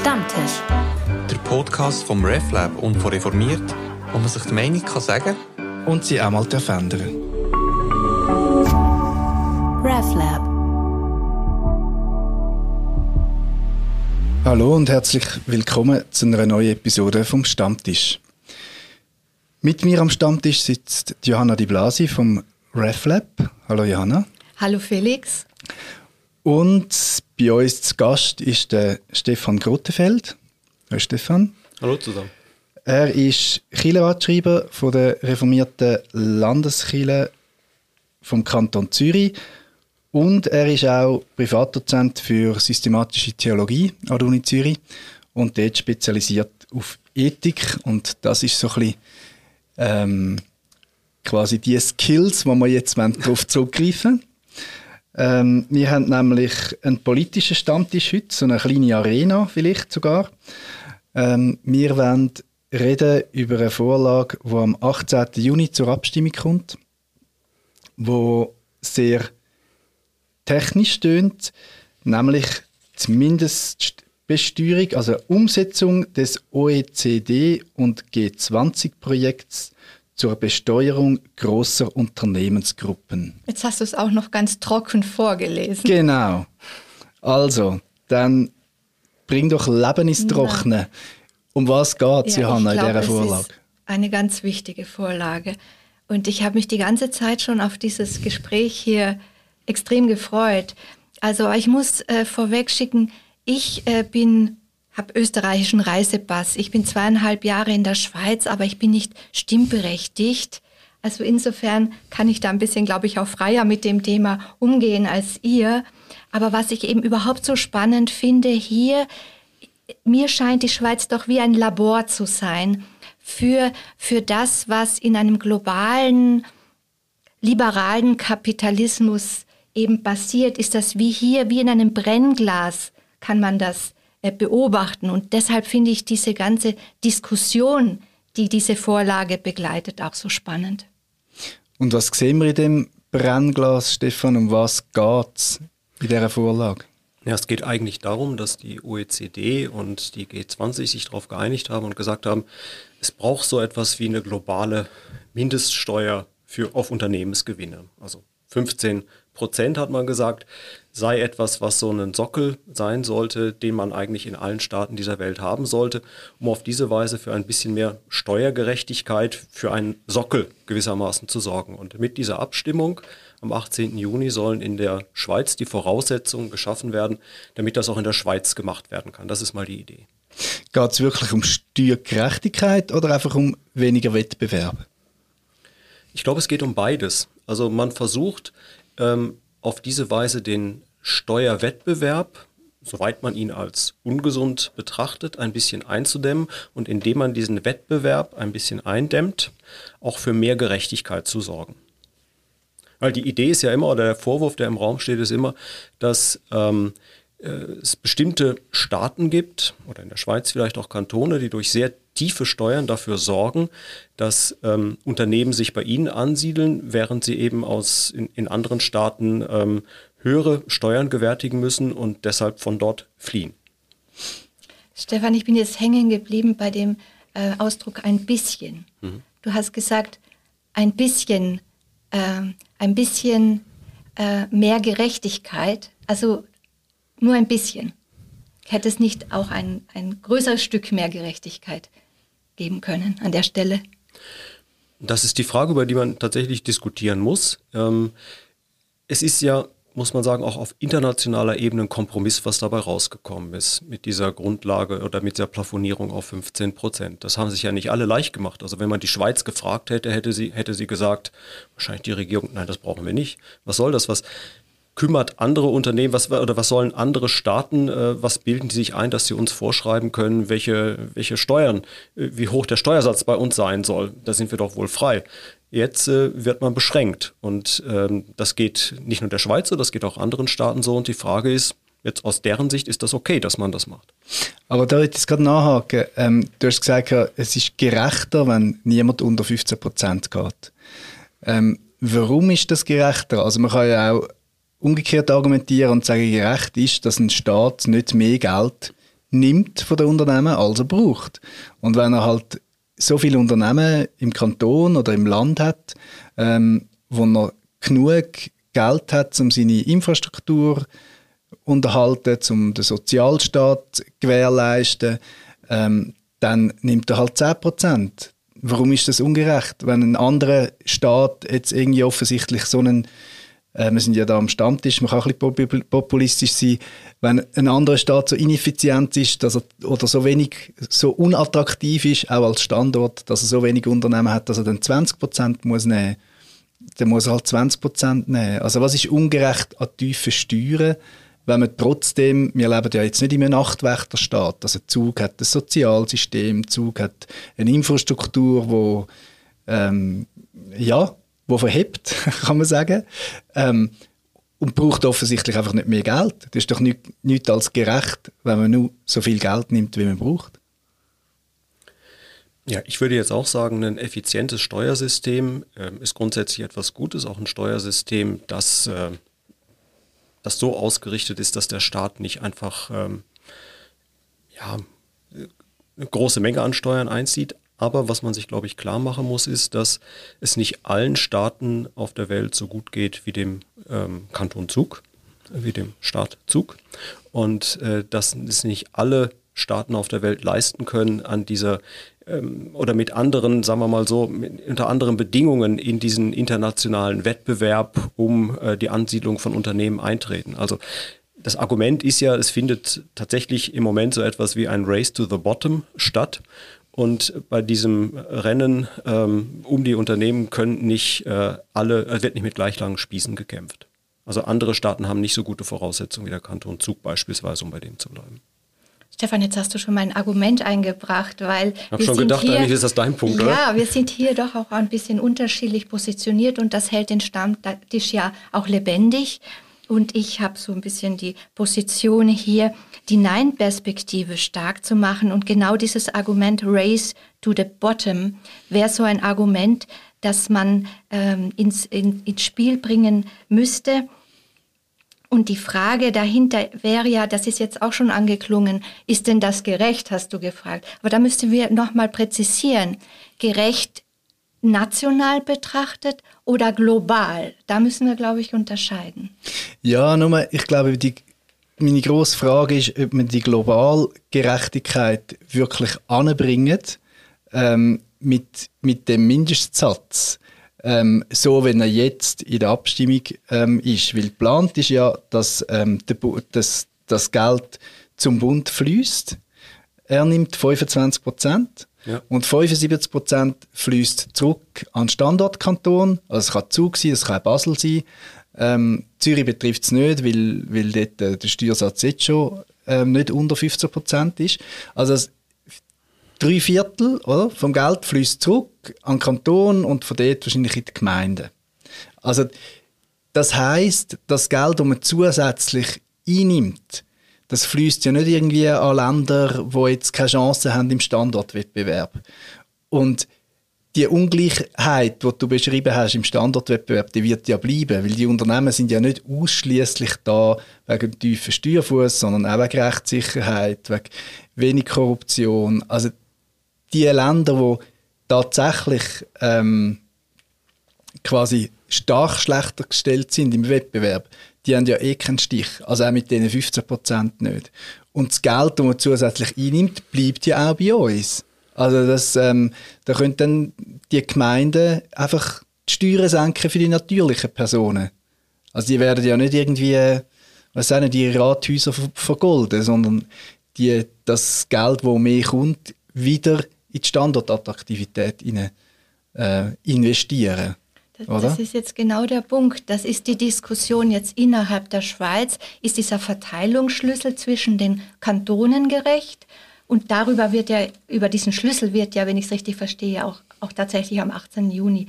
Stammtisch. Der Podcast vom RefLab und von Reformiert, wo man sich die Meinung kann sagen und sie auch mal verändern RefLab. Hallo und herzlich willkommen zu einer neuen Episode vom Stammtisch. Mit mir am Stammtisch sitzt Johanna Di Blasi vom RefLab. Hallo Johanna. Hallo Felix. Und bei uns zu Gast ist der Stefan Grotefeld. Hallo Stefan. Hallo zusammen. Er ist Kirchenratschreiber von der reformierten Landeskirche vom Kanton Zürich und er ist auch Privatdozent für systematische Theologie an der Uni Zürich und dort spezialisiert auf Ethik und das ist so ein bisschen ähm, quasi die Skills, wo wir jetzt darauf zurückgreifen ähm, Wir haben nämlich einen politischen Stammtisch heute, so eine kleine Arena vielleicht sogar. Ähm, wir wollen reden über eine Vorlage, die am 18. Juni zur Abstimmung kommt, wo sehr technisch stöhnt, nämlich zumindest Besteuerung, also Umsetzung des OECD und G20-Projekts zur Besteuerung großer Unternehmensgruppen. Jetzt hast du es auch noch ganz trocken vorgelesen. Genau. Also, dann bring doch Leben ins Trockene. Um was geht es, ja, Johanna, glaub, in dieser Vorlage? eine ganz wichtige Vorlage. Und ich habe mich die ganze Zeit schon auf dieses Gespräch hier extrem gefreut. Also ich muss äh, vorweg schicken, ich äh, bin habe österreichischen Reisepass. Ich bin zweieinhalb Jahre in der Schweiz, aber ich bin nicht stimmberechtigt. Also insofern kann ich da ein bisschen, glaube ich, auch freier mit dem Thema umgehen als ihr. Aber was ich eben überhaupt so spannend finde hier, mir scheint die Schweiz doch wie ein Labor zu sein für, für das, was in einem globalen, liberalen Kapitalismus eben passiert, ist das wie hier, wie in einem Brennglas kann man das beobachten. Und deshalb finde ich diese ganze Diskussion, die diese Vorlage begleitet, auch so spannend. Und was sehen wir in dem Brennglas, Stefan? Um was geht es in dieser Vorlage? Ja, es geht eigentlich darum, dass die OECD und die G20 sich darauf geeinigt haben und gesagt haben, es braucht so etwas wie eine globale Mindeststeuer für, auf Unternehmensgewinne. Also 15 Prozent hat man gesagt, sei etwas, was so ein Sockel sein sollte, den man eigentlich in allen Staaten dieser Welt haben sollte, um auf diese Weise für ein bisschen mehr Steuergerechtigkeit, für einen Sockel gewissermaßen zu sorgen. Und mit dieser Abstimmung am 18. Juni sollen in der Schweiz die Voraussetzungen geschaffen werden, damit das auch in der Schweiz gemacht werden kann. Das ist mal die Idee. Geht es wirklich um Steuergerechtigkeit oder einfach um weniger Wettbewerb? Ich glaube, es geht um beides. Also man versucht ähm, auf diese Weise den Steuerwettbewerb, soweit man ihn als ungesund betrachtet, ein bisschen einzudämmen und indem man diesen Wettbewerb ein bisschen eindämmt, auch für mehr Gerechtigkeit zu sorgen. Weil die Idee ist ja immer, oder der Vorwurf, der im Raum steht, ist immer, dass ähm, äh, es bestimmte Staaten gibt, oder in der Schweiz vielleicht auch Kantone, die durch sehr tiefe Steuern dafür sorgen, dass ähm, Unternehmen sich bei ihnen ansiedeln, während sie eben aus in, in anderen Staaten ähm, höhere Steuern gewärtigen müssen und deshalb von dort fliehen. Stefan, ich bin jetzt hängen geblieben bei dem äh, Ausdruck ein bisschen. Mhm. Du hast gesagt, ein bisschen, äh, ein bisschen äh, mehr Gerechtigkeit, also nur ein bisschen. Hätte es nicht auch ein, ein größeres Stück mehr Gerechtigkeit geben können an der Stelle? Das ist die Frage, über die man tatsächlich diskutieren muss. Ähm, es ist ja, muss man sagen, auch auf internationaler Ebene ein Kompromiss, was dabei rausgekommen ist mit dieser Grundlage oder mit der Plafonierung auf 15 Prozent. Das haben sich ja nicht alle leicht gemacht. Also wenn man die Schweiz gefragt hätte, hätte sie, hätte sie gesagt, wahrscheinlich die Regierung, nein, das brauchen wir nicht. Was soll das? Was, kümmert andere Unternehmen, was, oder was sollen andere Staaten, äh, was bilden die sich ein, dass sie uns vorschreiben können, welche, welche Steuern, äh, wie hoch der Steuersatz bei uns sein soll? Da sind wir doch wohl frei. Jetzt äh, wird man beschränkt und ähm, das geht nicht nur der Schweiz so, das geht auch anderen Staaten so und die Frage ist, jetzt aus deren Sicht ist das okay, dass man das macht. Aber da ich gerade nachhaken. Ähm, du hast gesagt, es ist gerechter, wenn niemand unter 15 Prozent geht. Ähm, warum ist das gerechter? Also man kann ja auch umgekehrt argumentieren und sagen, gerecht ist, dass ein Staat nicht mehr Geld nimmt von den Unternehmen, als er braucht. Und wenn er halt so viele Unternehmen im Kanton oder im Land hat, ähm, wo er genug Geld hat, um seine Infrastruktur unterhalten, um den Sozialstaat gewährleisten, ähm, dann nimmt er halt 10 Prozent. Warum ist das ungerecht, wenn ein anderer Staat jetzt irgendwie offensichtlich so einen äh, wir sind ja da am Stammtisch, man kann ein bisschen populistisch sein, wenn ein anderer Staat so ineffizient ist dass er, oder so wenig, so unattraktiv ist, auch als Standort, dass er so wenig Unternehmen hat, dass er dann 20 Prozent muss nehmen dann muss er halt 20 Prozent nehmen. Also was ist ungerecht an tiefen Steuern, wenn man trotzdem, wir leben ja jetzt nicht in einem Nachtwächterstaat, also Zug hat ein Sozialsystem, Zug hat eine Infrastruktur, wo ähm, ja, wo verhebt, kann man sagen. Ähm, und braucht offensichtlich einfach nicht mehr Geld. Das ist doch nichts nicht als gerecht, wenn man nur so viel Geld nimmt, wie man braucht. Ja, ich würde jetzt auch sagen, ein effizientes Steuersystem äh, ist grundsätzlich etwas Gutes, auch ein Steuersystem, das, äh, das so ausgerichtet ist, dass der Staat nicht einfach ähm, ja, eine große Menge an Steuern einzieht, aber was man sich, glaube ich, klar machen muss, ist, dass es nicht allen Staaten auf der Welt so gut geht wie dem ähm, Kanton Zug, wie dem Staat Zug. Und äh, dass es nicht alle Staaten auf der Welt leisten können, an dieser ähm, oder mit anderen, sagen wir mal so, mit, unter anderen Bedingungen in diesen internationalen Wettbewerb um äh, die Ansiedlung von Unternehmen eintreten. Also das Argument ist ja, es findet tatsächlich im Moment so etwas wie ein Race to the Bottom statt. Und bei diesem Rennen ähm, um die Unternehmen können nicht äh, alle, äh, wird nicht mit gleich langen Spießen gekämpft. Also andere Staaten haben nicht so gute Voraussetzungen wie der Kanton Zug beispielsweise, um bei dem zu bleiben. Stefan, jetzt hast du schon mein Argument eingebracht, weil ich habe schon gedacht, hier, eigentlich ist das dein Punkt, ja, oder? Ja, wir sind hier doch auch ein bisschen unterschiedlich positioniert und das hält den Stammtisch ja auch lebendig. Und ich habe so ein bisschen die Position hier, die Nein-Perspektive stark zu machen. Und genau dieses Argument Race to the Bottom wäre so ein Argument, das man ähm, ins, in, ins Spiel bringen müsste. Und die Frage dahinter wäre ja, das ist jetzt auch schon angeklungen, ist denn das gerecht, hast du gefragt. Aber da müssten wir nochmal präzisieren. Gerecht national betrachtet oder global? Da müssen wir, glaube ich, unterscheiden. Ja, nur, ich glaube, die, meine grosse Frage ist, ob man die Globalgerechtigkeit wirklich anbringt ähm, mit, mit dem Mindestsatz. Ähm, so, wenn er jetzt in der Abstimmung ähm, ist. Weil geplant ist ja, dass ähm, das, das Geld zum Bund fließt. Er nimmt 25 Prozent ja. Und 75 Prozent fließt zurück an den Standortkanton. Also es kann Zug sein, es kann Basel sein. Ähm, Zürich betrifft es nicht, weil, weil dort äh, der Steuersatz jetzt schon ähm, nicht unter 15 Prozent ist. Also drei Viertel oder, vom Geld fließt zurück an den Kanton und von dort wahrscheinlich in die Gemeinden. Also das heißt, das Geld, das man zusätzlich einnimmt, das fließt ja nicht irgendwie an Länder, wo jetzt keine Chance haben im Standortwettbewerb. Und die Ungleichheit, die du beschrieben hast im Standortwettbewerb, die wird ja bleiben, weil die Unternehmen sind ja nicht ausschließlich da wegen tiefen Steuerfuß, sondern auch wegen Rechtssicherheit, wegen wenig Korruption. Also die Länder, die tatsächlich ähm, quasi stark schlechter gestellt sind im Wettbewerb, die haben ja eh keinen Stich. Also auch mit diesen 15 Prozent nicht. Und das Geld, das man zusätzlich einnimmt, bleibt ja auch bei uns. Also das, ähm, da können dann die Gemeinden einfach die Steuern senken für die natürlichen Personen. Also die werden ja nicht irgendwie, was auch nicht, die Rathäuser vergolden, sondern die, das Geld, das mehr kommt, wieder in die Standortattraktivität äh, investieren. Oder? Das ist jetzt genau der Punkt. Das ist die Diskussion jetzt innerhalb der Schweiz. Ist dieser Verteilungsschlüssel zwischen den Kantonen gerecht? Und darüber wird ja, über diesen Schlüssel wird ja, wenn ich es richtig verstehe, auch, auch tatsächlich am 18. Juni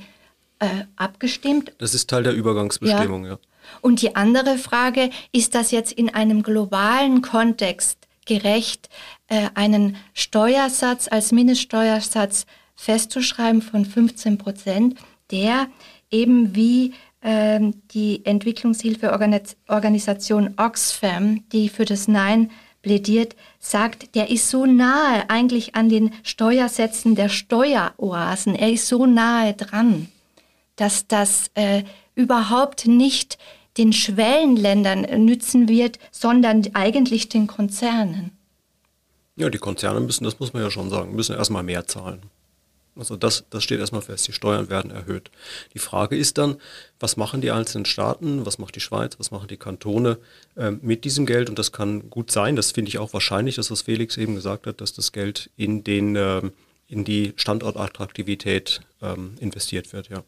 äh, abgestimmt. Das ist Teil der Übergangsbestimmung, ja. ja. Und die andere Frage, ist das jetzt in einem globalen Kontext gerecht, äh, einen Steuersatz als Mindeststeuersatz festzuschreiben von 15 Prozent, der eben wie ähm, die Entwicklungshilfeorganisation Oxfam, die für das Nein plädiert, sagt, der ist so nahe eigentlich an den Steuersätzen der Steueroasen. Er ist so nahe dran, dass das äh, überhaupt nicht den Schwellenländern nützen wird, sondern eigentlich den Konzernen. Ja, die Konzerne müssen, das muss man ja schon sagen, müssen erstmal mehr zahlen. Also das, das steht erstmal fest, die Steuern werden erhöht. Die Frage ist dann, was machen die einzelnen Staaten, was macht die Schweiz, was machen die Kantone äh, mit diesem Geld? Und das kann gut sein, das finde ich auch wahrscheinlich, dass was Felix eben gesagt hat, dass das Geld in, den, äh, in die Standortattraktivität ähm, investiert wird, ja.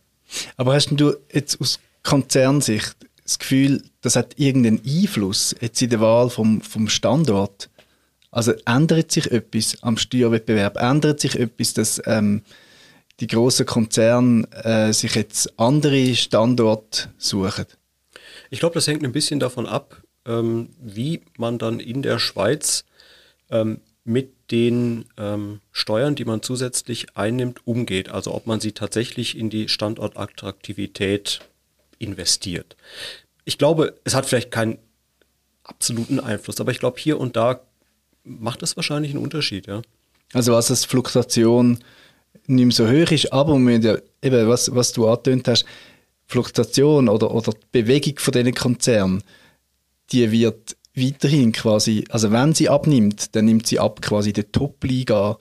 Aber hast du jetzt aus Konzernsicht das Gefühl, das hat irgendeinen Einfluss jetzt in der Wahl vom, vom Standort? Also ändert sich etwas am Steuerwettbewerb? Ändert sich etwas, dass ähm, die großen Konzerne äh, sich jetzt andere Standorte suchen? Ich glaube, das hängt ein bisschen davon ab, ähm, wie man dann in der Schweiz ähm, mit den ähm, Steuern, die man zusätzlich einnimmt, umgeht. Also ob man sie tatsächlich in die Standortattraktivität investiert. Ich glaube, es hat vielleicht keinen absoluten Einfluss, aber ich glaube, hier und da macht das wahrscheinlich einen Unterschied, ja. Also was das Fluktuation nicht mehr so hoch ist, aber ja, eben, was, was du angetönt hast, Fluktuation oder, oder die Bewegung von diesen Konzernen, die wird weiterhin quasi, also wenn sie abnimmt, dann nimmt sie ab quasi die Top-Liga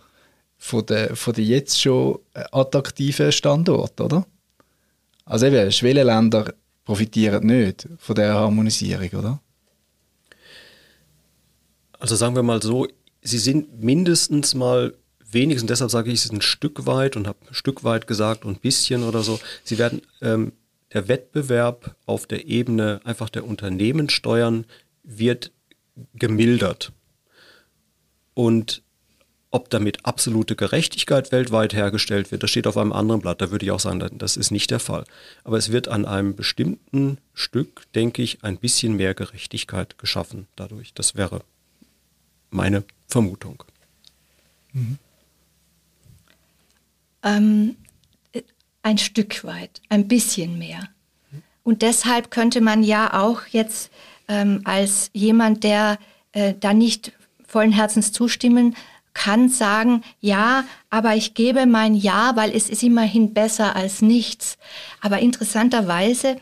von der, von der jetzt schon attraktiven Standort, oder? Also eben, Schwellenländer profitieren nicht von der Harmonisierung, oder? Also sagen wir mal so, sie sind mindestens mal wenigstens, deshalb sage ich es ein Stück weit und habe ein Stück weit gesagt und ein bisschen oder so, sie werden ähm, der Wettbewerb auf der Ebene einfach der Unternehmenssteuern wird gemildert. Und ob damit absolute Gerechtigkeit weltweit hergestellt wird, das steht auf einem anderen Blatt. Da würde ich auch sagen, das ist nicht der Fall. Aber es wird an einem bestimmten Stück, denke ich, ein bisschen mehr Gerechtigkeit geschaffen dadurch. Das wäre meine Vermutung. Mhm. Ähm, ein Stück weit, ein bisschen mehr. Und deshalb könnte man ja auch jetzt ähm, als jemand, der äh, da nicht vollen Herzens zustimmen kann sagen, ja, aber ich gebe mein Ja, weil es ist immerhin besser als nichts. Aber interessanterweise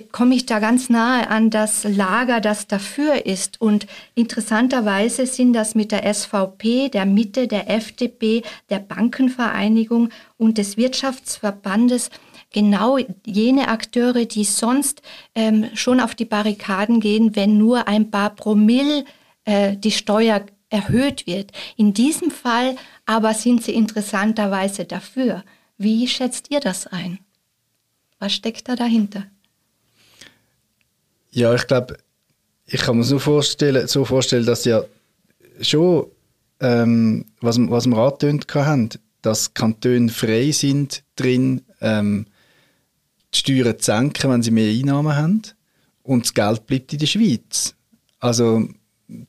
komme ich da ganz nahe an das Lager, das dafür ist. Und interessanterweise sind das mit der SVP, der Mitte, der FDP, der Bankenvereinigung und des Wirtschaftsverbandes genau jene Akteure, die sonst ähm, schon auf die Barrikaden gehen, wenn nur ein paar Promille äh, die Steuer erhöht wird. In diesem Fall aber sind sie interessanterweise dafür. Wie schätzt ihr das ein? Was steckt da dahinter? Ja, ich glaube, ich kann mir so vorstellen, so vorstellen dass ja schon, ähm, was, was wir angetönt haben, dass Kantone frei sind drin, ähm, die Steuern zu senken, wenn sie mehr Einnahmen haben und das Geld bleibt in der Schweiz. Also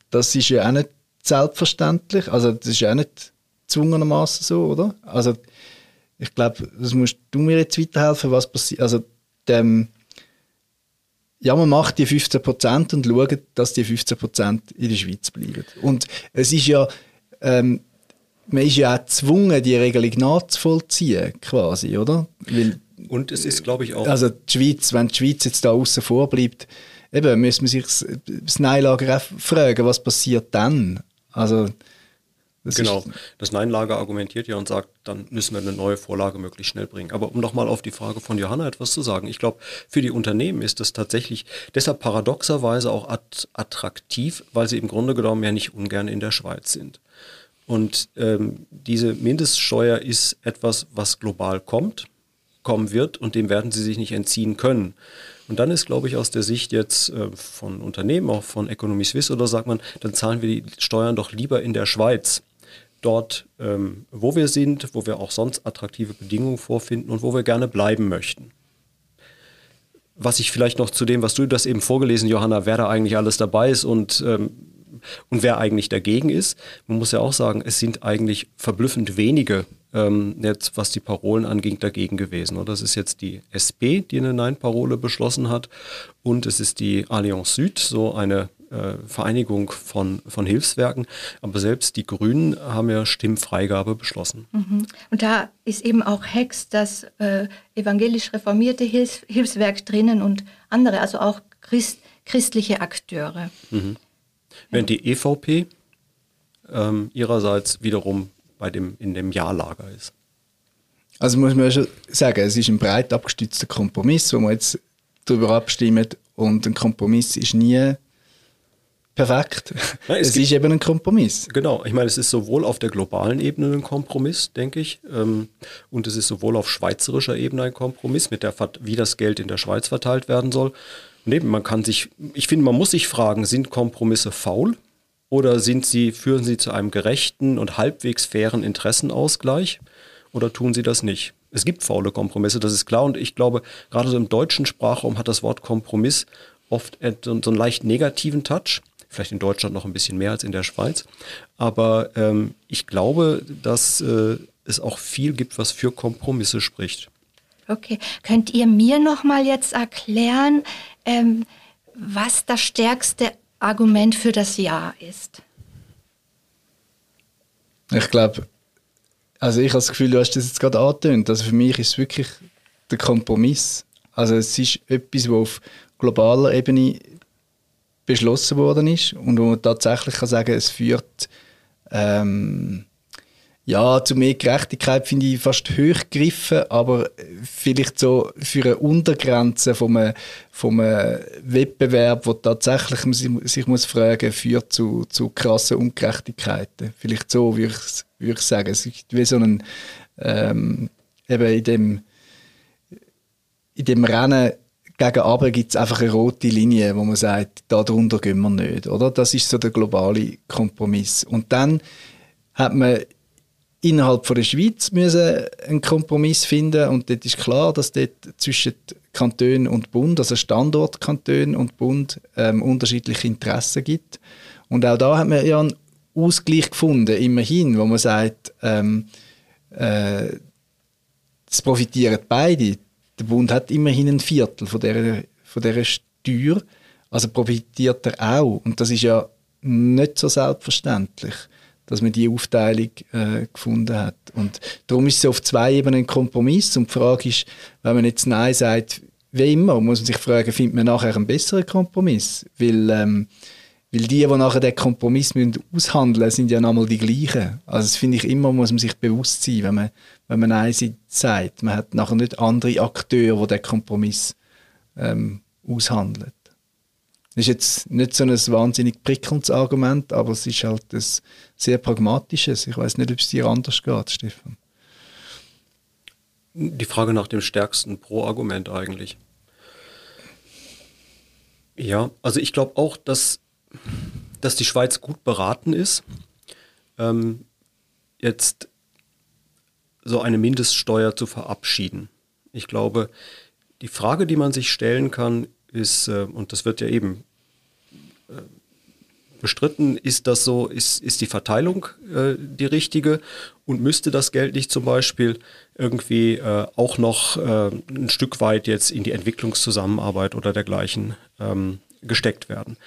das ist ja auch nicht selbstverständlich. Also das ist ja auch nicht zwungenermaßen so, oder? Also ich glaube, das musst du mir jetzt weiterhelfen, was passiert. Also dem, ja, man macht die 15 Prozent und schaut, dass die 15 Prozent in der Schweiz bleiben. Und es ist ja, ähm, man ist ja auch gezwungen, die Regelung nachzuvollziehen, quasi, oder? Weil, und es ist, glaube ich, auch. Also die Schweiz, wenn die Schweiz jetzt da außen vor bleibt, eben, müssen wir sich das Neilager auch fragen, was passiert dann? Also, das genau, das Nein-Lager argumentiert ja und sagt, dann müssen wir eine neue Vorlage möglichst schnell bringen. Aber um nochmal auf die Frage von Johanna etwas zu sagen, ich glaube, für die Unternehmen ist das tatsächlich deshalb paradoxerweise auch attraktiv, weil sie im Grunde genommen ja nicht ungern in der Schweiz sind. Und ähm, diese Mindeststeuer ist etwas, was global kommt, kommen wird und dem werden sie sich nicht entziehen können. Und dann ist, glaube ich, aus der Sicht jetzt äh, von Unternehmen, auch von Economy Suisse oder sagt man, dann zahlen wir die Steuern doch lieber in der Schweiz. Dort, ähm, wo wir sind, wo wir auch sonst attraktive Bedingungen vorfinden und wo wir gerne bleiben möchten. Was ich vielleicht noch zu dem, was du das eben vorgelesen, Johanna, wer da eigentlich alles dabei ist und ähm, und wer eigentlich dagegen ist. Man muss ja auch sagen, es sind eigentlich verblüffend wenige, ähm, jetzt was die Parolen anging, dagegen gewesen. Oder? Das ist jetzt die SP, die eine Nein-Parole beschlossen hat und es ist die Allianz Süd, so eine äh, Vereinigung von, von Hilfswerken. Aber selbst die Grünen haben ja Stimmfreigabe beschlossen. Mhm. Und da ist eben auch Hex, das äh, evangelisch reformierte Hilfs Hilfswerk drinnen und andere, also auch Christ christliche Akteure. Mhm. Während die EVP ähm, ihrerseits wiederum bei dem, in dem Ja-Lager ist. Also muss man schon sagen, es ist ein breit abgestützter Kompromiss, wo man jetzt darüber abstimmt und ein Kompromiss ist nie perfekt. Nein, es, es ist eben ein Kompromiss. Genau, ich meine, es ist sowohl auf der globalen Ebene ein Kompromiss, denke ich, ähm, und es ist sowohl auf schweizerischer Ebene ein Kompromiss, mit der, wie das Geld in der Schweiz verteilt werden soll. Und eben, man kann sich, ich finde, man muss sich fragen, sind Kompromisse faul oder sind sie, führen sie zu einem gerechten und halbwegs fairen Interessenausgleich oder tun sie das nicht? Es gibt faule Kompromisse, das ist klar. Und ich glaube, gerade so im deutschen Sprachraum hat das Wort Kompromiss oft so einen leicht negativen Touch. Vielleicht in Deutschland noch ein bisschen mehr als in der Schweiz. Aber ähm, ich glaube, dass äh, es auch viel gibt, was für Kompromisse spricht. Okay. Könnt ihr mir noch mal jetzt erklären, ähm, was das stärkste Argument für das Ja ist? Ich glaube, also ich habe das Gefühl, du hast das jetzt gerade angetönt. Also für mich ist es wirklich der Kompromiss. Also es ist etwas, was auf globaler Ebene beschlossen worden ist und wo man tatsächlich kann sagen, es führt ähm, ja, zu mehr Gerechtigkeit finde ich fast hochgegriffen, aber vielleicht so für eine Untergrenze vom, vom Wettbewerb, wo tatsächlich man sich muss fragen führt zu, zu krassen Ungerechtigkeiten. Vielleicht so würde ich, würde ich sagen. Es ist wie so ein, ähm, eben in dem, in dem Rennen gegen Aber gibt es einfach eine rote Linie, wo man sagt, da drunter gehen wir nicht. Oder? Das ist so der globale Kompromiss. Und dann hat man innerhalb von der Schweiz müssen einen Kompromiss finden und dort ist klar, dass dort zwischen Kanton und Bund, also Standortkanton und Bund, ähm, unterschiedliche Interessen gibt. Und auch da hat man ja einen Ausgleich gefunden, immerhin, wo man sagt, ähm, äh, es profitieren beide. Der Bund hat immerhin ein Viertel von dieser, von dieser Steuer, also profitiert er auch. Und das ist ja nicht so selbstverständlich dass man die Aufteilung äh, gefunden hat. Und darum ist es auf zwei Ebenen ein Kompromiss. Und die Frage ist, wenn man jetzt Nein sagt, wie immer, muss man sich fragen, findet man nachher einen besseren Kompromiss? Weil, ähm, weil die, die nachher den Kompromiss müssen aushandeln müssen, sind ja nochmal die gleichen. Also das finde ich immer, muss man sich bewusst sein, wenn man, wenn man Nein sagt. Man hat nachher nicht andere Akteure, die den Kompromiss ähm, aushandeln. Das ist jetzt nicht so ein wahnsinnig prickelndes Argument, aber es ist halt ein sehr pragmatisches. Ich weiß nicht, ob es dir anders geht, Stefan. Die Frage nach dem stärksten Pro-Argument eigentlich. Ja, also ich glaube auch, dass, dass die Schweiz gut beraten ist, ähm, jetzt so eine Mindeststeuer zu verabschieden. Ich glaube, die Frage, die man sich stellen kann, ist, äh, und das wird ja eben äh, bestritten, ist das so, ist, ist die Verteilung äh, die richtige und müsste das Geld nicht zum Beispiel irgendwie äh, auch noch äh, ein Stück weit jetzt in die Entwicklungszusammenarbeit oder dergleichen ähm, gesteckt werden.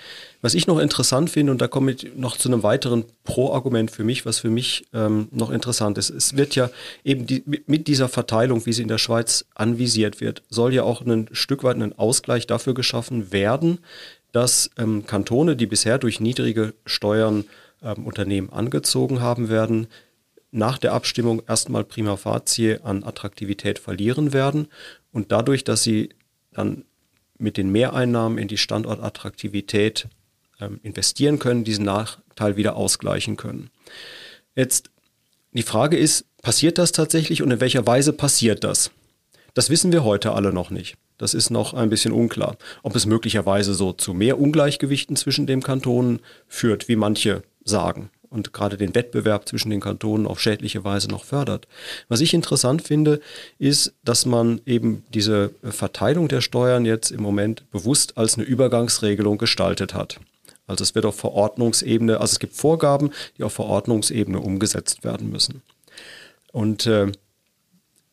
Was ich noch interessant finde, und da komme ich noch zu einem weiteren Pro-Argument für mich, was für mich ähm, noch interessant ist. Es wird ja eben die, mit dieser Verteilung, wie sie in der Schweiz anvisiert wird, soll ja auch ein Stück weit ein Ausgleich dafür geschaffen werden, dass ähm, Kantone, die bisher durch niedrige Steuern ähm, Unternehmen angezogen haben werden, nach der Abstimmung erstmal prima facie an Attraktivität verlieren werden und dadurch, dass sie dann mit den Mehreinnahmen in die Standortattraktivität ähm, investieren können, diesen Nachteil wieder ausgleichen können. Jetzt die Frage ist, passiert das tatsächlich und in welcher Weise passiert das? Das wissen wir heute alle noch nicht. Das ist noch ein bisschen unklar. Ob es möglicherweise so zu mehr Ungleichgewichten zwischen den Kantonen führt, wie manche sagen und gerade den Wettbewerb zwischen den Kantonen auf schädliche Weise noch fördert. Was ich interessant finde, ist, dass man eben diese Verteilung der Steuern jetzt im Moment bewusst als eine Übergangsregelung gestaltet hat. Also es wird auf Verordnungsebene, also es gibt Vorgaben, die auf Verordnungsebene umgesetzt werden müssen. Und äh,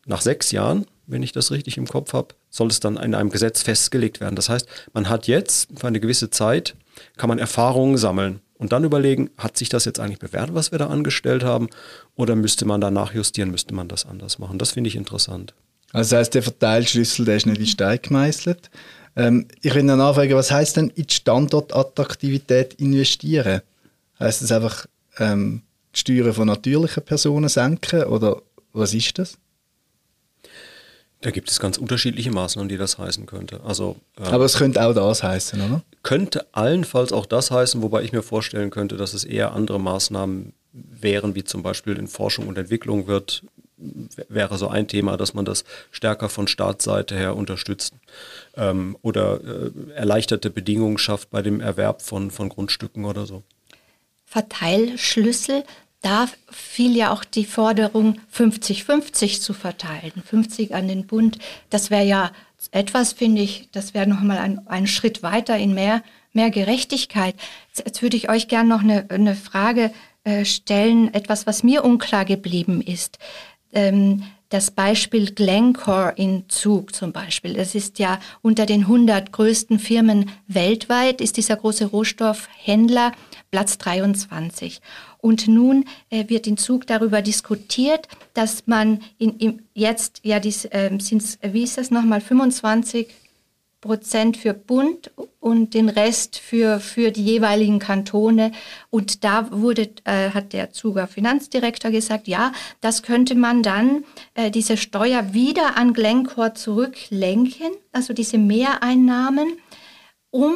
nach sechs Jahren, wenn ich das richtig im Kopf habe, soll es dann in einem Gesetz festgelegt werden. Das heißt, man hat jetzt für eine gewisse Zeit kann man Erfahrungen sammeln und dann überlegen, hat sich das jetzt eigentlich bewährt, was wir da angestellt haben, oder müsste man da nachjustieren, müsste man das anders machen? Das finde ich interessant. Also das heißt, der Verteilschlüssel, der ist nicht in Stein gemeißelt. Ähm, ich will noch nachfragen, was heißt denn in die Standortattraktivität investieren? Heißt das einfach ähm, die Steuern von natürlichen Personen senken oder was ist das? Da gibt es ganz unterschiedliche Maßnahmen, die das heißen könnte. Also, ähm, Aber es könnte auch das heißen, oder? Könnte allenfalls auch das heißen, wobei ich mir vorstellen könnte, dass es eher andere Maßnahmen wären, wie zum Beispiel in Forschung und Entwicklung wird, wäre so ein Thema, dass man das stärker von Staatsseite her unterstützt ähm, oder äh, erleichterte Bedingungen schafft bei dem Erwerb von, von Grundstücken oder so. Verteilschlüssel da fiel ja auch die Forderung, 50-50 zu verteilen, 50 an den Bund. Das wäre ja etwas, finde ich, das wäre nochmal ein, ein Schritt weiter in mehr, mehr Gerechtigkeit. Jetzt, jetzt würde ich euch gerne noch eine, eine Frage äh, stellen, etwas, was mir unklar geblieben ist. Ähm, das Beispiel Glencore in Zug zum Beispiel. Das ist ja unter den 100 größten Firmen weltweit, ist dieser große Rohstoffhändler Platz 23. Und nun äh, wird in Zug darüber diskutiert, dass man in, in jetzt, ja, dies, äh, sind, wie ist das nochmal, 25 Prozent für Bund und den Rest für, für die jeweiligen Kantone. Und da wurde, äh, hat der Zuger Finanzdirektor gesagt, ja, das könnte man dann, äh, diese Steuer wieder an Glencore zurücklenken, also diese Mehreinnahmen, um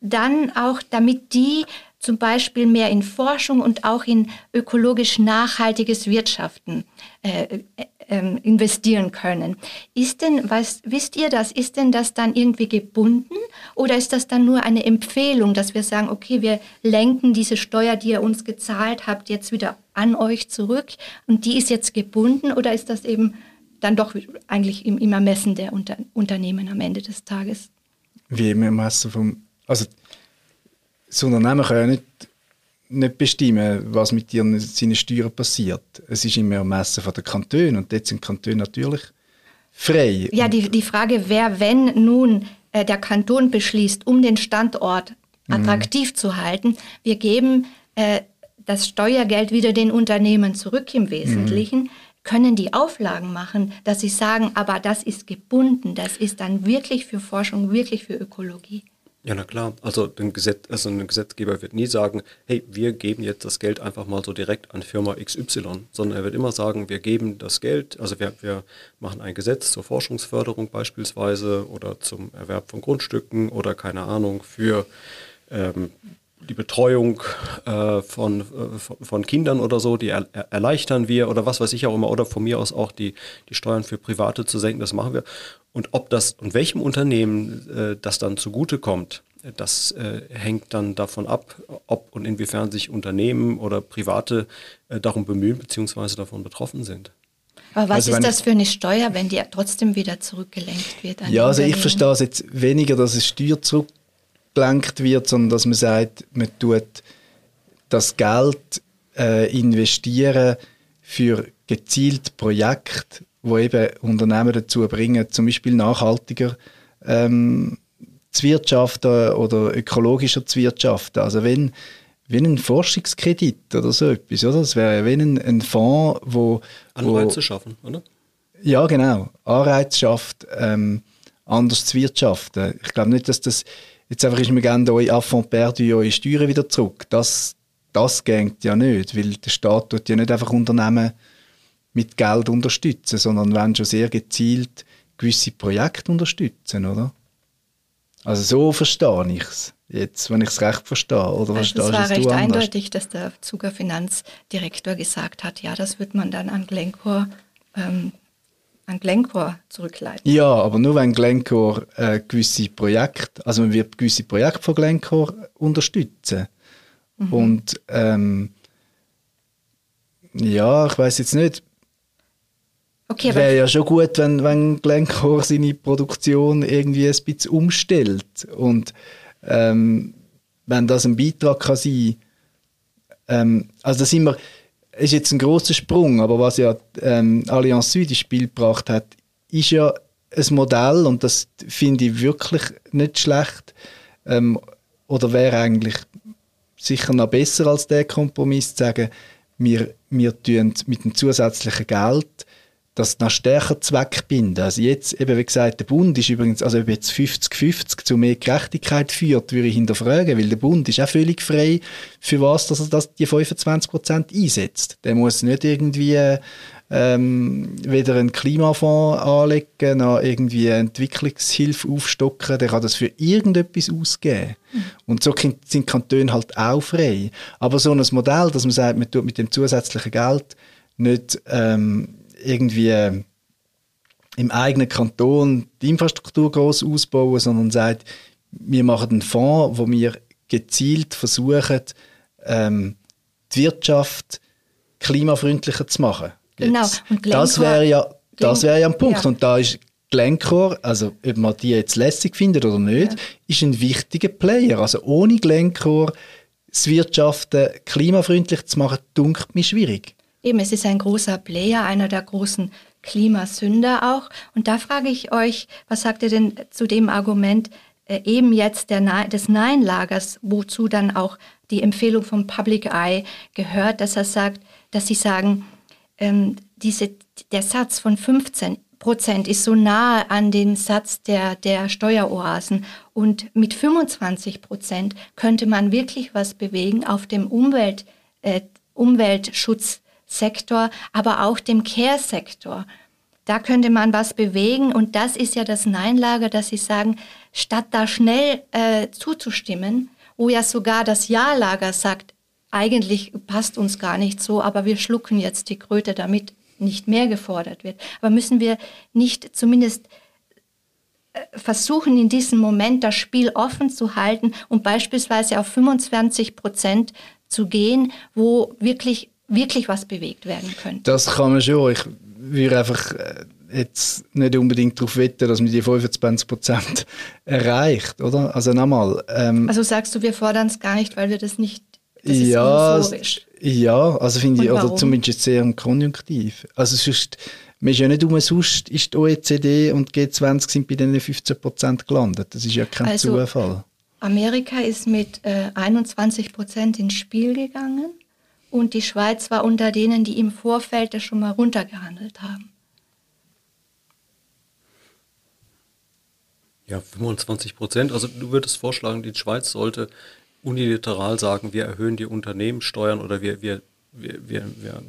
dann auch, damit die zum Beispiel mehr in Forschung und auch in ökologisch nachhaltiges Wirtschaften äh, äh, investieren können. Ist denn, was, wisst ihr das, ist denn das dann irgendwie gebunden oder ist das dann nur eine Empfehlung, dass wir sagen, okay, wir lenken diese Steuer, die ihr uns gezahlt habt, jetzt wieder an euch zurück und die ist jetzt gebunden oder ist das eben dann doch eigentlich im, Ermessen der Unter Unternehmen am Ende des Tages? Wie im Ermessen vom, also das Unternehmen kann ja nicht, nicht bestimmen, was mit ihren, seinen Steuern passiert. Es ist immer Ermessen von den Kantonen und dort sind die Kantone natürlich frei. Ja, die, die Frage wäre, wenn nun äh, der Kanton beschließt, um den Standort mhm. attraktiv mhm. zu halten, wir geben äh, das Steuergeld wieder den Unternehmen zurück im Wesentlichen, mhm. können die Auflagen machen, dass sie sagen, aber das ist gebunden, das ist dann wirklich für Forschung, wirklich für Ökologie. Ja, na klar. Also, ein, Gesetz, also ein Gesetzgeber wird nie sagen, hey, wir geben jetzt das Geld einfach mal so direkt an Firma XY, sondern er wird immer sagen, wir geben das Geld, also wir, wir machen ein Gesetz zur Forschungsförderung beispielsweise oder zum Erwerb von Grundstücken oder keine Ahnung für ähm, die Betreuung äh, von, äh, von Kindern oder so, die er, erleichtern wir oder was weiß ich auch immer, oder von mir aus auch die, die Steuern für Private zu senken, das machen wir. Und ob das und welchem Unternehmen äh, das dann zugutekommt, das äh, hängt dann davon ab, ob und inwiefern sich Unternehmen oder Private äh, darum bemühen bzw. davon betroffen sind. Aber was also ist das für eine Steuer, wenn die trotzdem wieder zurückgelenkt wird? ja, also ich verstehe es jetzt weniger, dass es Steuer zurückgelenkt wird, sondern dass man sagt, man tut das Geld äh, investieren für gezielt Projekte, wo eben Unternehmen dazu bringen, zum Beispiel nachhaltiger ähm, zu wirtschaften oder ökologischer zu wirtschaften. Also wenn, wenn ein Forschungskredit oder so etwas, oder? Das wäre wenn ein, ein Fonds, wo... Anreize wo, schaffen, oder? Ja, genau. Anreize schafft, ähm, anders zu wirtschaften. Ich glaube nicht, dass das jetzt einfach ist, wir geben euch Affront perdu eure Steuern wieder zurück. Das, das geht ja nicht, weil der Staat tut ja nicht einfach Unternehmen mit Geld unterstützen, sondern wenn schon sehr gezielt gewisse Projekte unterstützen, oder? Also so verstehe ich es jetzt, wenn ich es recht verstehe. Oder also es war recht eindeutig, dass der Zuger Finanzdirektor gesagt hat, ja, das wird man dann an Glencore, ähm, an Glencore zurückleiten. Ja, aber nur wenn Glencore äh, gewisse Projekte, also man wird gewisse Projekte von Glencore unterstützen. Mhm. Und ähm, ja, ich weiß jetzt nicht, Okay, Wäre ja schon gut, wenn, wenn Glencore seine Produktion irgendwie ein bisschen umstellt. Und ähm, wenn das ein Beitrag kann sein ähm, also das immer, ist jetzt ein großer Sprung, aber was ja ähm, Allianz Süd ins Spiel gebracht hat, ist ja ein Modell und das finde ich wirklich nicht schlecht. Ähm, oder wäre eigentlich sicher noch besser als der Kompromiss zu sagen, wir, wir tun mit dem zusätzlichen Geld das noch stärker zweckbinden. Also jetzt, eben wie gesagt, der Bund ist übrigens, also ob jetzt 50-50 zu mehr Gerechtigkeit führt, würde ich hinterfragen, weil der Bund ist auch völlig frei, für was dass er das, die 25% einsetzt. Der muss nicht irgendwie ähm, weder einen Klimafonds anlegen, noch irgendwie Entwicklungshilfe aufstocken, der kann das für irgendetwas ausgeben. Mhm. Und so sind Kantone halt auch frei. Aber so ein Modell, dass man sagt, man tut mit dem zusätzlichen Geld nicht ähm, irgendwie äh, im eigenen Kanton die Infrastruktur groß ausbauen, sondern sagt, wir machen einen Fonds, wo wir gezielt versuchen, ähm, die Wirtschaft klimafreundlicher zu machen. Genau. Das wäre ja, das wäre ja ein Punkt. Ja. Und da ist Glencore, also ob man die jetzt lässig findet oder nicht, ja. ist ein wichtiger Player. Also ohne Glencore das Wirtschaften klimafreundlich zu machen, dunkelt mir schwierig. Eben, es ist ein großer Player, einer der großen Klimasünder auch. Und da frage ich euch, was sagt ihr denn zu dem Argument, äh, eben jetzt Nein, des Nein-Lagers, wozu dann auch die Empfehlung vom Public Eye gehört, dass er sagt, dass sie sagen, ähm, diese, der Satz von 15 Prozent ist so nahe an dem Satz der, der Steueroasen. Und mit 25 Prozent könnte man wirklich was bewegen auf dem Umwelt, äh, Umweltschutz Sektor, aber auch dem Care-Sektor. Da könnte man was bewegen und das ist ja das Nein-Lager, dass sie sagen, statt da schnell äh, zuzustimmen, wo ja sogar das Ja-Lager sagt, eigentlich passt uns gar nicht so, aber wir schlucken jetzt die Kröte, damit nicht mehr gefordert wird. Aber müssen wir nicht zumindest äh, versuchen, in diesem Moment das Spiel offen zu halten und beispielsweise auf 25 Prozent zu gehen, wo wirklich wirklich was bewegt werden könnte. Das kann man schon. Ich würde einfach äh, jetzt nicht unbedingt darauf wetten, dass man die 25 Prozent erreicht, oder? Also nochmal. Ähm, also sagst du, wir fordern es gar nicht, weil wir das nicht. Das ja, ja, also finde ich, oder zumindest sehr im Konjunktiv. Also sonst, man ist ja nicht umsonst, ist die OECD und G20 sind bei diesen 15 Prozent gelandet. Das ist ja kein also, Zufall. Amerika ist mit äh, 21 Prozent ins Spiel gegangen und die Schweiz war unter denen, die im Vorfeld das schon mal runtergehandelt haben. Ja, 25 Prozent. Also du würdest vorschlagen, die Schweiz sollte unilateral sagen, wir erhöhen die Unternehmenssteuern oder wir, wir, wir, wir, wir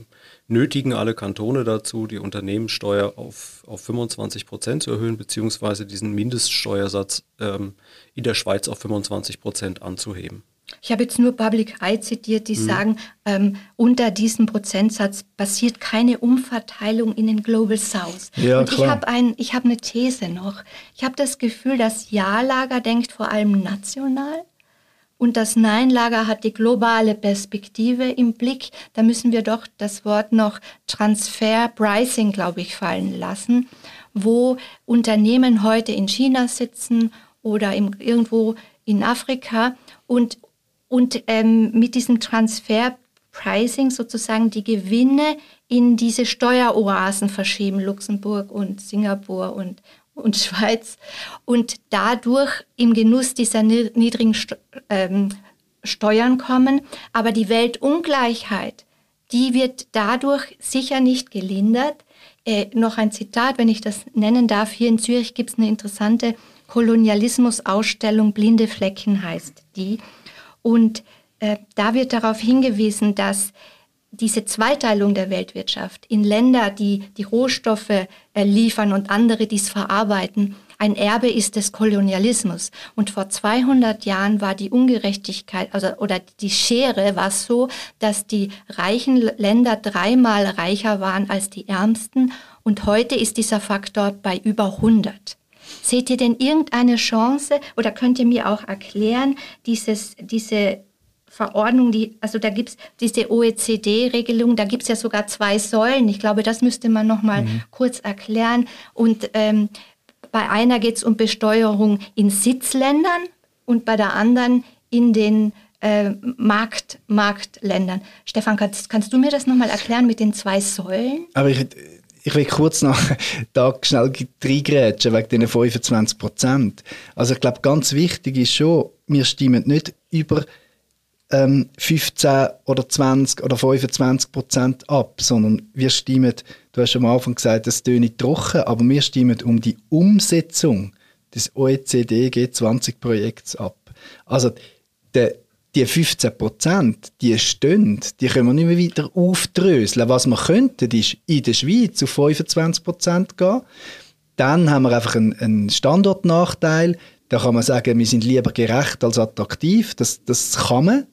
nötigen alle Kantone dazu, die Unternehmenssteuer auf, auf 25 Prozent zu erhöhen, beziehungsweise diesen Mindeststeuersatz ähm, in der Schweiz auf 25 Prozent anzuheben. Ich habe jetzt nur Public Eye zitiert, die mhm. sagen, ähm, unter diesem Prozentsatz passiert keine Umverteilung in den Global South. Ja, und ich habe ein, ich habe eine These noch. Ich habe das Gefühl, das Ja-Lager denkt vor allem national und das Nein-Lager hat die globale Perspektive im Blick. Da müssen wir doch das Wort noch Transfer Pricing, glaube ich, fallen lassen, wo Unternehmen heute in China sitzen oder im, irgendwo in Afrika und und ähm, mit diesem Transfer-Pricing sozusagen die Gewinne in diese Steueroasen verschieben, Luxemburg und Singapur und, und Schweiz, und dadurch im Genuss dieser niedrigen ähm, Steuern kommen. Aber die Weltungleichheit, die wird dadurch sicher nicht gelindert. Äh, noch ein Zitat, wenn ich das nennen darf. Hier in Zürich gibt es eine interessante Kolonialismus-Ausstellung, Blinde Flecken heißt die. Und äh, da wird darauf hingewiesen, dass diese Zweiteilung der Weltwirtschaft in Länder, die die Rohstoffe äh, liefern und andere dies verarbeiten, ein Erbe ist des Kolonialismus. Und vor 200 Jahren war die Ungerechtigkeit also, oder die Schere war so, dass die reichen Länder dreimal reicher waren als die ärmsten. Und heute ist dieser Faktor bei über 100. Seht ihr denn irgendeine Chance oder könnt ihr mir auch erklären, dieses, diese Verordnung, die, also da gibt es diese OECD-Regelung, da gibt es ja sogar zwei Säulen. Ich glaube, das müsste man nochmal mhm. kurz erklären. Und ähm, bei einer geht es um Besteuerung in Sitzländern und bei der anderen in den äh, Markt, Marktländern. Stefan, kannst, kannst du mir das nochmal erklären mit den zwei Säulen? Aber ich, ich will kurz noch da schnell reingrätschen wegen diesen 25 Prozent. Also ich glaube, ganz wichtig ist schon, wir stimmen nicht über ähm, 15 oder 20 oder 25 Prozent ab, sondern wir stimmen, du hast am Anfang gesagt, das tönt trocken, aber wir stimmen um die Umsetzung des OECD G20-Projekts ab. Also der, die 15 Prozent, die stehen, die können wir nicht mehr weiter aufdröseln. Was wir könnten, ist in der Schweiz auf 25 Prozent gehen. Dann haben wir einfach einen, einen Standortnachteil. Da kann man sagen, wir sind lieber gerecht als attraktiv. Das, das kann man.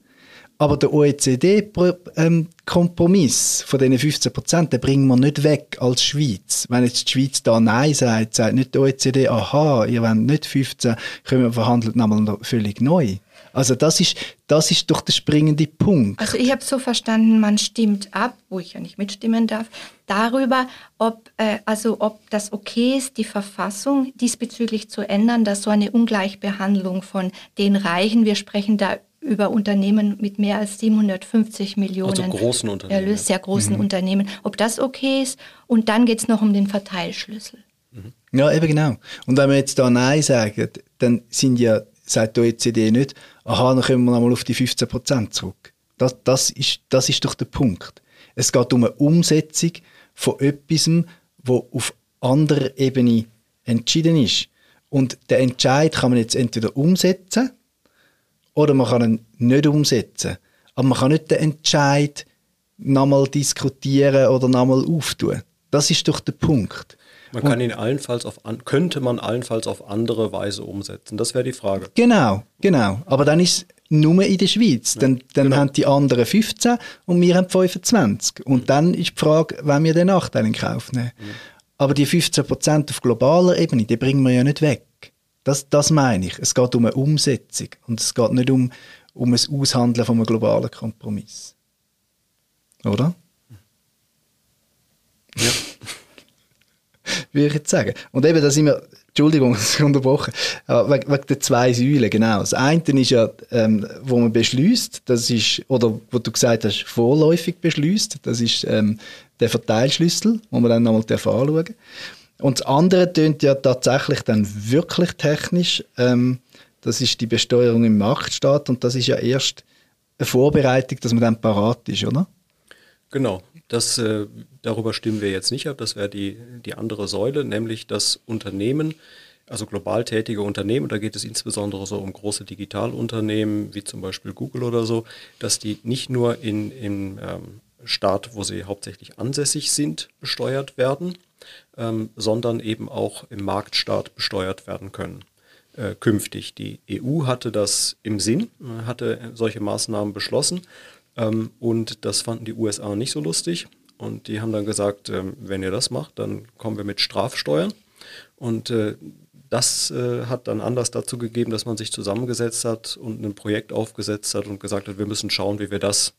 Aber der OECD-Kompromiss von diesen 15 Prozent, den bringen wir nicht weg als Schweiz. Wenn jetzt die Schweiz da Nein sagt, sagt nicht die OECD, aha, ihr wollt nicht 15, können wir verhandeln nochmal völlig neu. Also das ist, das ist doch der springende Punkt. Also ich habe so verstanden, man stimmt ab, wo ich ja nicht mitstimmen darf, darüber, ob, äh, also ob das okay ist, die Verfassung diesbezüglich zu ändern, dass so eine Ungleichbehandlung von den Reichen, wir sprechen da über Unternehmen mit mehr als 750 Millionen also großen Unternehmen, Erlös, sehr großen mhm. Unternehmen, ob das okay ist. Und dann geht es noch um den Verteilschlüssel. Mhm. Ja, eben genau. Und wenn wir jetzt da Nein sagen, dann sind ja, sagt die OECD nicht, aha, dann kommen wir nochmal auf die 15 Prozent zurück. Das, das, ist, das ist doch der Punkt. Es geht um eine Umsetzung von etwas, wo auf anderer Ebene entschieden ist. Und der Entscheid kann man jetzt entweder umsetzen oder man kann ihn nicht umsetzen. Aber man kann nicht den Entscheid nochmal diskutieren oder nochmal auftun. Das ist doch der Punkt. Man kann ihn allenfalls auf, könnte man allenfalls auf andere Weise umsetzen. Das wäre die Frage. Genau, genau. Aber dann ist es nur in der Schweiz. Ja, dann dann genau. haben die anderen 15 und wir haben 25. Und mhm. dann ist die Frage, wenn wir den Nachteil in Kauf nehmen. Mhm. Aber die 15% auf globaler Ebene, die bringen wir ja nicht weg. Das, das meine ich. Es geht um eine Umsetzung und es geht nicht um, um ein Aushandeln von einem globalen Kompromiss. Oder? Würde ich jetzt sagen. Und eben, da sind wir, Entschuldigung, dass ich unterbrochen wegen, wegen der zwei Säulen, genau. Das eine ist ja, ähm, wo man beschließt, das ist, oder wo du gesagt hast, vorläufig beschließt, das ist ähm, der Verteilschlüssel, wo man dann nochmal anschauen darf. Und das andere tönt ja tatsächlich dann wirklich technisch. Ähm, das ist die Besteuerung im Marktstaat und das ist ja erst eine Vorbereitung, dass man dann parat ist, oder? Genau. Das, äh, darüber stimmen wir jetzt nicht ab. Das wäre die, die andere Säule, nämlich das Unternehmen, also global tätige Unternehmen, da geht es insbesondere so um große Digitalunternehmen wie zum Beispiel Google oder so, dass die nicht nur in, im ähm, Staat, wo sie hauptsächlich ansässig sind, besteuert werden, ähm, sondern eben auch im Marktstaat besteuert werden können. Äh, künftig. Die EU hatte das im Sinn, hatte solche Maßnahmen beschlossen ähm, und das fanden die USA nicht so lustig. Und die haben dann gesagt, ähm, wenn ihr das macht, dann kommen wir mit Strafsteuern. Und äh, das äh, hat dann Anlass dazu gegeben, dass man sich zusammengesetzt hat und ein Projekt aufgesetzt hat und gesagt hat, wir müssen schauen, wie wir das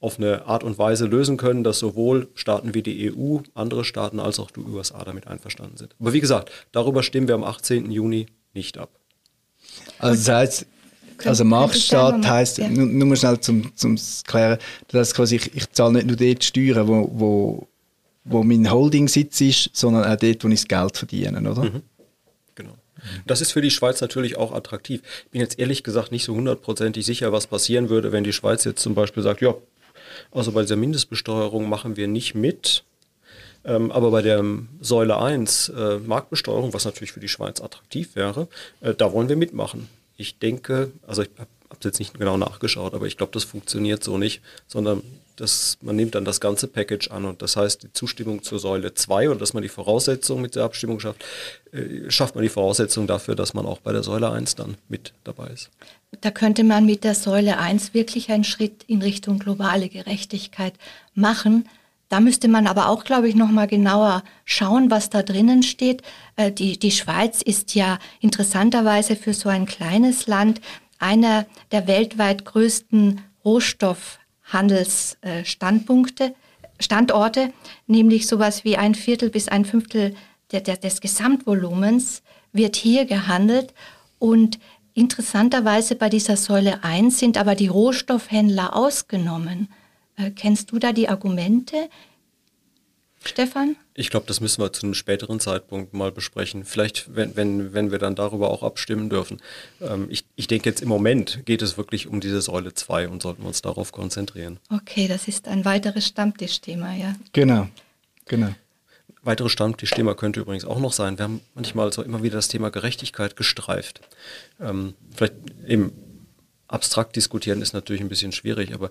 auf eine Art und Weise lösen können, dass sowohl Staaten wie die EU, andere Staaten als auch die USA damit einverstanden sind. Aber wie gesagt, darüber stimmen wir am 18. Juni nicht ab. Also das heißt, also Marktstaat heißt, ja. nur, nur schnell zum, zum Klären, dass quasi ich, ich zahle nicht nur dort Steuern, wo, wo, wo mein Holding-Sitz ist, sondern auch dort, wo ich das Geld verdiene, oder? Mhm. Genau. Das ist für die Schweiz natürlich auch attraktiv. Ich bin jetzt ehrlich gesagt nicht so hundertprozentig sicher, was passieren würde, wenn die Schweiz jetzt zum Beispiel sagt, ja, also bei dieser Mindestbesteuerung machen wir nicht mit. Ähm, aber bei der Säule 1 äh, Marktbesteuerung, was natürlich für die Schweiz attraktiv wäre, äh, da wollen wir mitmachen. Ich denke, also ich habe es jetzt nicht genau nachgeschaut, aber ich glaube, das funktioniert so nicht, sondern das, man nimmt dann das ganze Package an und das heißt, die Zustimmung zur Säule 2 und dass man die Voraussetzungen mit der Abstimmung schafft, äh, schafft man die Voraussetzung dafür, dass man auch bei der Säule 1 dann mit dabei ist. Da könnte man mit der Säule 1 wirklich einen Schritt in Richtung globale Gerechtigkeit machen. Da müsste man aber auch, glaube ich, noch mal genauer schauen, was da drinnen steht. Äh, die, die Schweiz ist ja interessanterweise für so ein kleines Land einer der weltweit größten Rohstoffhandelsstandpunkte, Standorte, nämlich sowas wie ein Viertel bis ein Fünftel der, der, des Gesamtvolumens wird hier gehandelt und Interessanterweise bei dieser Säule 1 sind aber die Rohstoffhändler ausgenommen. Äh, kennst du da die Argumente, Stefan? Ich glaube, das müssen wir zu einem späteren Zeitpunkt mal besprechen. Vielleicht, wenn, wenn, wenn wir dann darüber auch abstimmen dürfen. Ähm, ich, ich denke jetzt im Moment geht es wirklich um diese Säule 2 und sollten wir uns darauf konzentrieren. Okay, das ist ein weiteres Stammtischthema, ja. Genau, genau. Weiteres Stammtischthema könnte übrigens auch noch sein. Wir haben manchmal so immer wieder das Thema Gerechtigkeit gestreift. Ähm, vielleicht eben abstrakt diskutieren ist natürlich ein bisschen schwierig, aber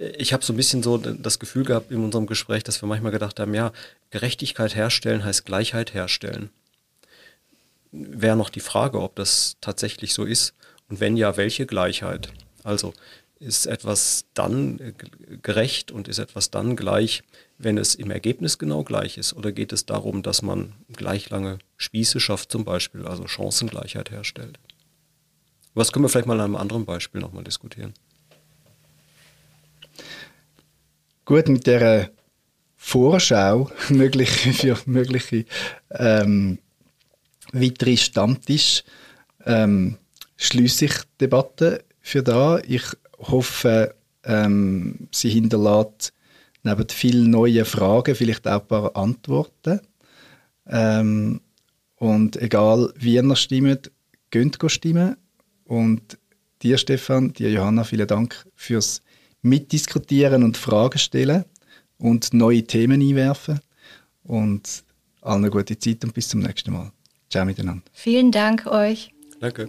ich habe so ein bisschen so das Gefühl gehabt in unserem Gespräch, dass wir manchmal gedacht haben, ja, Gerechtigkeit herstellen heißt Gleichheit herstellen. Wäre noch die Frage, ob das tatsächlich so ist und wenn ja, welche Gleichheit? Also ist etwas dann gerecht und ist etwas dann gleich, wenn es im Ergebnis genau gleich ist? Oder geht es darum, dass man gleich lange Spieße schafft zum Beispiel, also Chancengleichheit herstellt? Was können wir vielleicht mal an einem anderen Beispiel nochmal diskutieren? Gut, mit der Vorschau mögliche, für mögliche ähm, weitere Stammtisch ähm, schließe ich die Debatte für da. Ich hoffe, ähm, sie hinterlässt neben vielen neuen Fragen vielleicht auch ein paar Antworten. Ähm, und egal wie ihr stimmt, geht stimmen. Und dir, Stefan, dir, Johanna, vielen Dank fürs mitdiskutieren und Fragen stellen und neue Themen einwerfen. Und allen eine gute Zeit und bis zum nächsten Mal. Ciao miteinander. Vielen Dank euch. Danke.